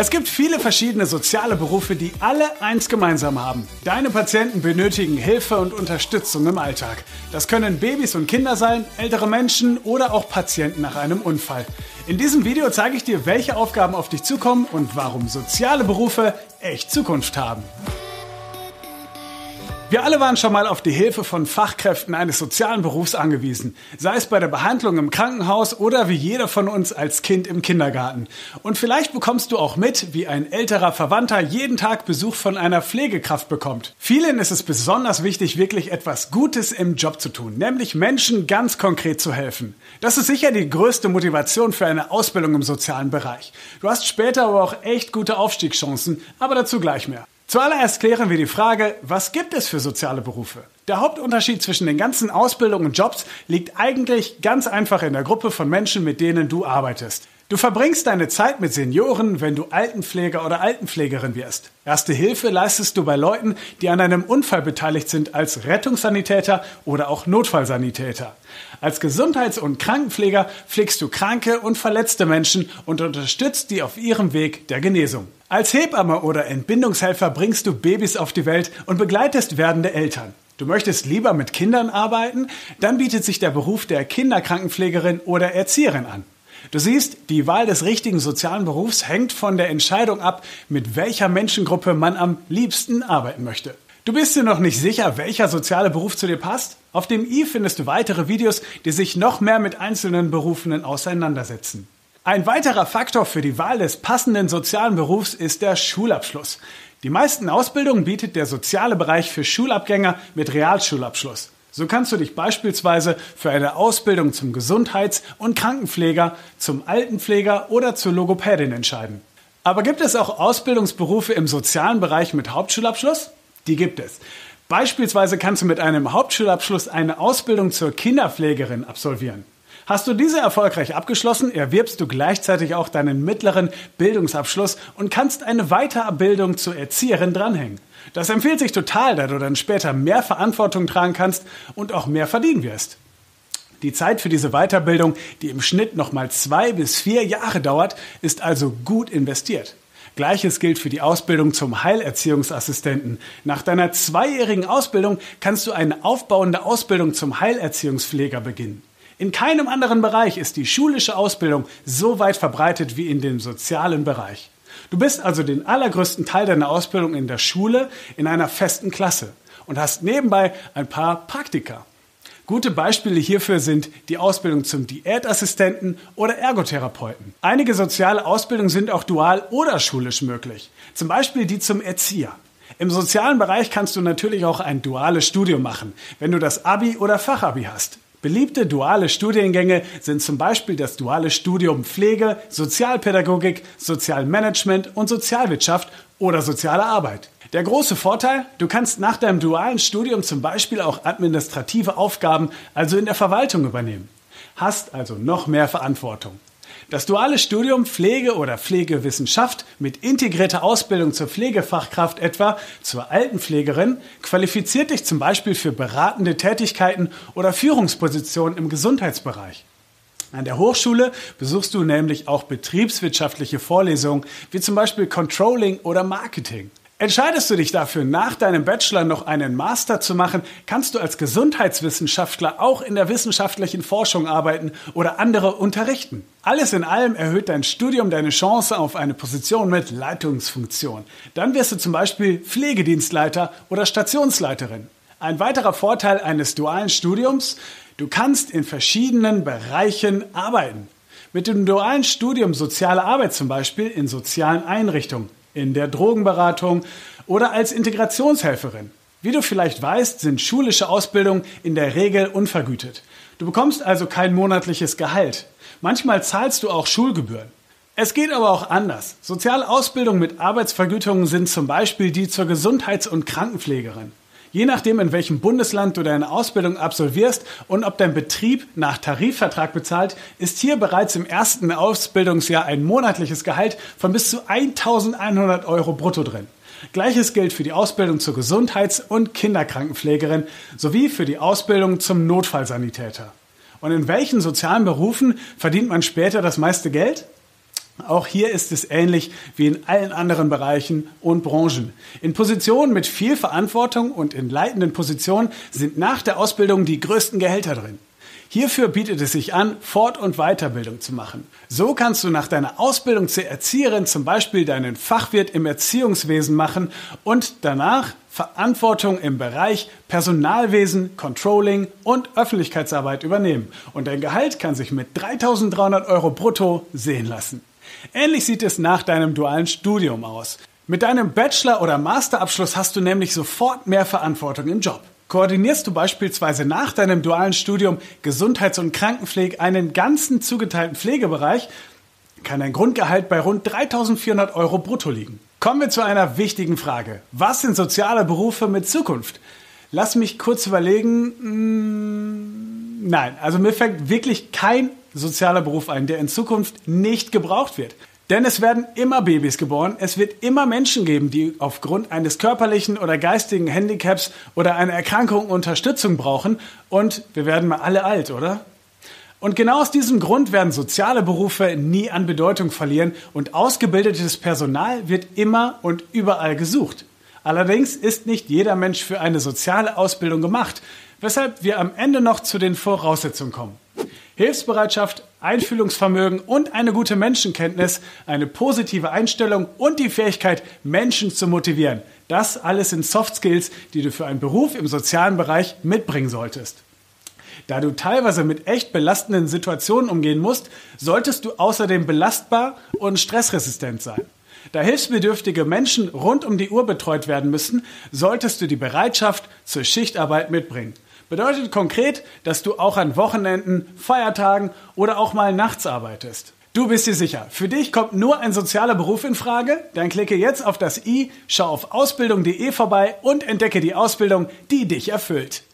Es gibt viele verschiedene soziale Berufe, die alle eins gemeinsam haben. Deine Patienten benötigen Hilfe und Unterstützung im Alltag. Das können Babys und Kinder sein, ältere Menschen oder auch Patienten nach einem Unfall. In diesem Video zeige ich dir, welche Aufgaben auf dich zukommen und warum soziale Berufe echt Zukunft haben. Wir alle waren schon mal auf die Hilfe von Fachkräften eines sozialen Berufs angewiesen, sei es bei der Behandlung im Krankenhaus oder wie jeder von uns als Kind im Kindergarten. Und vielleicht bekommst du auch mit, wie ein älterer Verwandter jeden Tag Besuch von einer Pflegekraft bekommt. Vielen ist es besonders wichtig, wirklich etwas Gutes im Job zu tun, nämlich Menschen ganz konkret zu helfen. Das ist sicher die größte Motivation für eine Ausbildung im sozialen Bereich. Du hast später aber auch echt gute Aufstiegschancen, aber dazu gleich mehr. Zuallererst klären wir die Frage, was gibt es für soziale Berufe? Der Hauptunterschied zwischen den ganzen Ausbildungen und Jobs liegt eigentlich ganz einfach in der Gruppe von Menschen, mit denen du arbeitest. Du verbringst deine Zeit mit Senioren, wenn du Altenpfleger oder Altenpflegerin wirst. Erste Hilfe leistest du bei Leuten, die an einem Unfall beteiligt sind, als Rettungssanitäter oder auch Notfallsanitäter. Als Gesundheits- und Krankenpfleger pflegst du kranke und verletzte Menschen und unterstützt die auf ihrem Weg der Genesung. Als Hebamme oder Entbindungshelfer bringst du Babys auf die Welt und begleitest werdende Eltern. Du möchtest lieber mit Kindern arbeiten? Dann bietet sich der Beruf der Kinderkrankenpflegerin oder Erzieherin an. Du siehst, die Wahl des richtigen sozialen Berufs hängt von der Entscheidung ab, mit welcher Menschengruppe man am liebsten arbeiten möchte. Du bist dir noch nicht sicher, welcher soziale Beruf zu dir passt? Auf dem i findest du weitere Videos, die sich noch mehr mit einzelnen Berufenen auseinandersetzen. Ein weiterer Faktor für die Wahl des passenden sozialen Berufs ist der Schulabschluss. Die meisten Ausbildungen bietet der soziale Bereich für Schulabgänger mit Realschulabschluss. So kannst du dich beispielsweise für eine Ausbildung zum Gesundheits- und Krankenpfleger, zum Altenpfleger oder zur Logopädin entscheiden. Aber gibt es auch Ausbildungsberufe im sozialen Bereich mit Hauptschulabschluss? Die gibt es. Beispielsweise kannst du mit einem Hauptschulabschluss eine Ausbildung zur Kinderpflegerin absolvieren. Hast du diese erfolgreich abgeschlossen, erwirbst du gleichzeitig auch deinen mittleren Bildungsabschluss und kannst eine Weiterbildung zur Erzieherin dranhängen. Das empfiehlt sich total, da du dann später mehr Verantwortung tragen kannst und auch mehr verdienen wirst. Die Zeit für diese Weiterbildung, die im Schnitt nochmal zwei bis vier Jahre dauert, ist also gut investiert. Gleiches gilt für die Ausbildung zum Heilerziehungsassistenten. Nach deiner zweijährigen Ausbildung kannst du eine aufbauende Ausbildung zum Heilerziehungspfleger beginnen. In keinem anderen Bereich ist die schulische Ausbildung so weit verbreitet wie in dem sozialen Bereich. Du bist also den allergrößten Teil deiner Ausbildung in der Schule in einer festen Klasse und hast nebenbei ein paar Praktika. Gute Beispiele hierfür sind die Ausbildung zum Diätassistenten oder Ergotherapeuten. Einige soziale Ausbildungen sind auch dual oder schulisch möglich. Zum Beispiel die zum Erzieher. Im sozialen Bereich kannst du natürlich auch ein duales Studium machen, wenn du das Abi oder Fachabi hast. Beliebte duale Studiengänge sind zum Beispiel das duale Studium Pflege, Sozialpädagogik, Sozialmanagement und Sozialwirtschaft oder soziale Arbeit. Der große Vorteil, du kannst nach deinem dualen Studium zum Beispiel auch administrative Aufgaben, also in der Verwaltung übernehmen. Hast also noch mehr Verantwortung. Das duale Studium Pflege oder Pflegewissenschaft mit integrierter Ausbildung zur Pflegefachkraft etwa zur Altenpflegerin qualifiziert dich zum Beispiel für beratende Tätigkeiten oder Führungspositionen im Gesundheitsbereich. An der Hochschule besuchst du nämlich auch betriebswirtschaftliche Vorlesungen wie zum Beispiel Controlling oder Marketing. Entscheidest du dich dafür, nach deinem Bachelor noch einen Master zu machen, kannst du als Gesundheitswissenschaftler auch in der wissenschaftlichen Forschung arbeiten oder andere unterrichten. Alles in allem erhöht dein Studium deine Chance auf eine Position mit Leitungsfunktion. Dann wirst du zum Beispiel Pflegedienstleiter oder Stationsleiterin. Ein weiterer Vorteil eines dualen Studiums, du kannst in verschiedenen Bereichen arbeiten. Mit dem dualen Studium Soziale Arbeit zum Beispiel in sozialen Einrichtungen in der Drogenberatung oder als Integrationshelferin. Wie du vielleicht weißt, sind schulische Ausbildungen in der Regel unvergütet. Du bekommst also kein monatliches Gehalt. Manchmal zahlst du auch Schulgebühren. Es geht aber auch anders. Soziale Ausbildungen mit Arbeitsvergütungen sind zum Beispiel die zur Gesundheits- und Krankenpflegerin. Je nachdem, in welchem Bundesland du deine Ausbildung absolvierst und ob dein Betrieb nach Tarifvertrag bezahlt, ist hier bereits im ersten Ausbildungsjahr ein monatliches Gehalt von bis zu 1100 Euro brutto drin. Gleiches gilt für die Ausbildung zur Gesundheits- und Kinderkrankenpflegerin sowie für die Ausbildung zum Notfallsanitäter. Und in welchen sozialen Berufen verdient man später das meiste Geld? Auch hier ist es ähnlich wie in allen anderen Bereichen und Branchen. In Positionen mit viel Verantwortung und in leitenden Positionen sind nach der Ausbildung die größten Gehälter drin. Hierfür bietet es sich an, Fort- und Weiterbildung zu machen. So kannst du nach deiner Ausbildung zur Erzieherin zum Beispiel deinen Fachwirt im Erziehungswesen machen und danach Verantwortung im Bereich Personalwesen, Controlling und Öffentlichkeitsarbeit übernehmen. Und dein Gehalt kann sich mit 3300 Euro brutto sehen lassen. Ähnlich sieht es nach deinem dualen Studium aus. Mit deinem Bachelor- oder Masterabschluss hast du nämlich sofort mehr Verantwortung im Job. Koordinierst du beispielsweise nach deinem dualen Studium Gesundheits- und Krankenpflege einen ganzen zugeteilten Pflegebereich, kann dein Grundgehalt bei rund 3400 Euro brutto liegen. Kommen wir zu einer wichtigen Frage. Was sind soziale Berufe mit Zukunft? Lass mich kurz überlegen. Hm, nein, also mir fällt wirklich kein sozialer Beruf ein, der in Zukunft nicht gebraucht wird. Denn es werden immer Babys geboren, es wird immer Menschen geben, die aufgrund eines körperlichen oder geistigen Handicaps oder einer Erkrankung Unterstützung brauchen und wir werden mal alle alt, oder? Und genau aus diesem Grund werden soziale Berufe nie an Bedeutung verlieren und ausgebildetes Personal wird immer und überall gesucht. Allerdings ist nicht jeder Mensch für eine soziale Ausbildung gemacht, weshalb wir am Ende noch zu den Voraussetzungen kommen. Hilfsbereitschaft, Einfühlungsvermögen und eine gute Menschenkenntnis, eine positive Einstellung und die Fähigkeit, Menschen zu motivieren. Das alles sind Soft Skills, die du für einen Beruf im sozialen Bereich mitbringen solltest. Da du teilweise mit echt belastenden Situationen umgehen musst, solltest du außerdem belastbar und stressresistent sein. Da hilfsbedürftige Menschen rund um die Uhr betreut werden müssen, solltest du die Bereitschaft zur Schichtarbeit mitbringen. Bedeutet konkret, dass du auch an Wochenenden, Feiertagen oder auch mal nachts arbeitest. Du bist dir sicher, für dich kommt nur ein sozialer Beruf in Frage? Dann klicke jetzt auf das i, schau auf ausbildung.de vorbei und entdecke die Ausbildung, die dich erfüllt.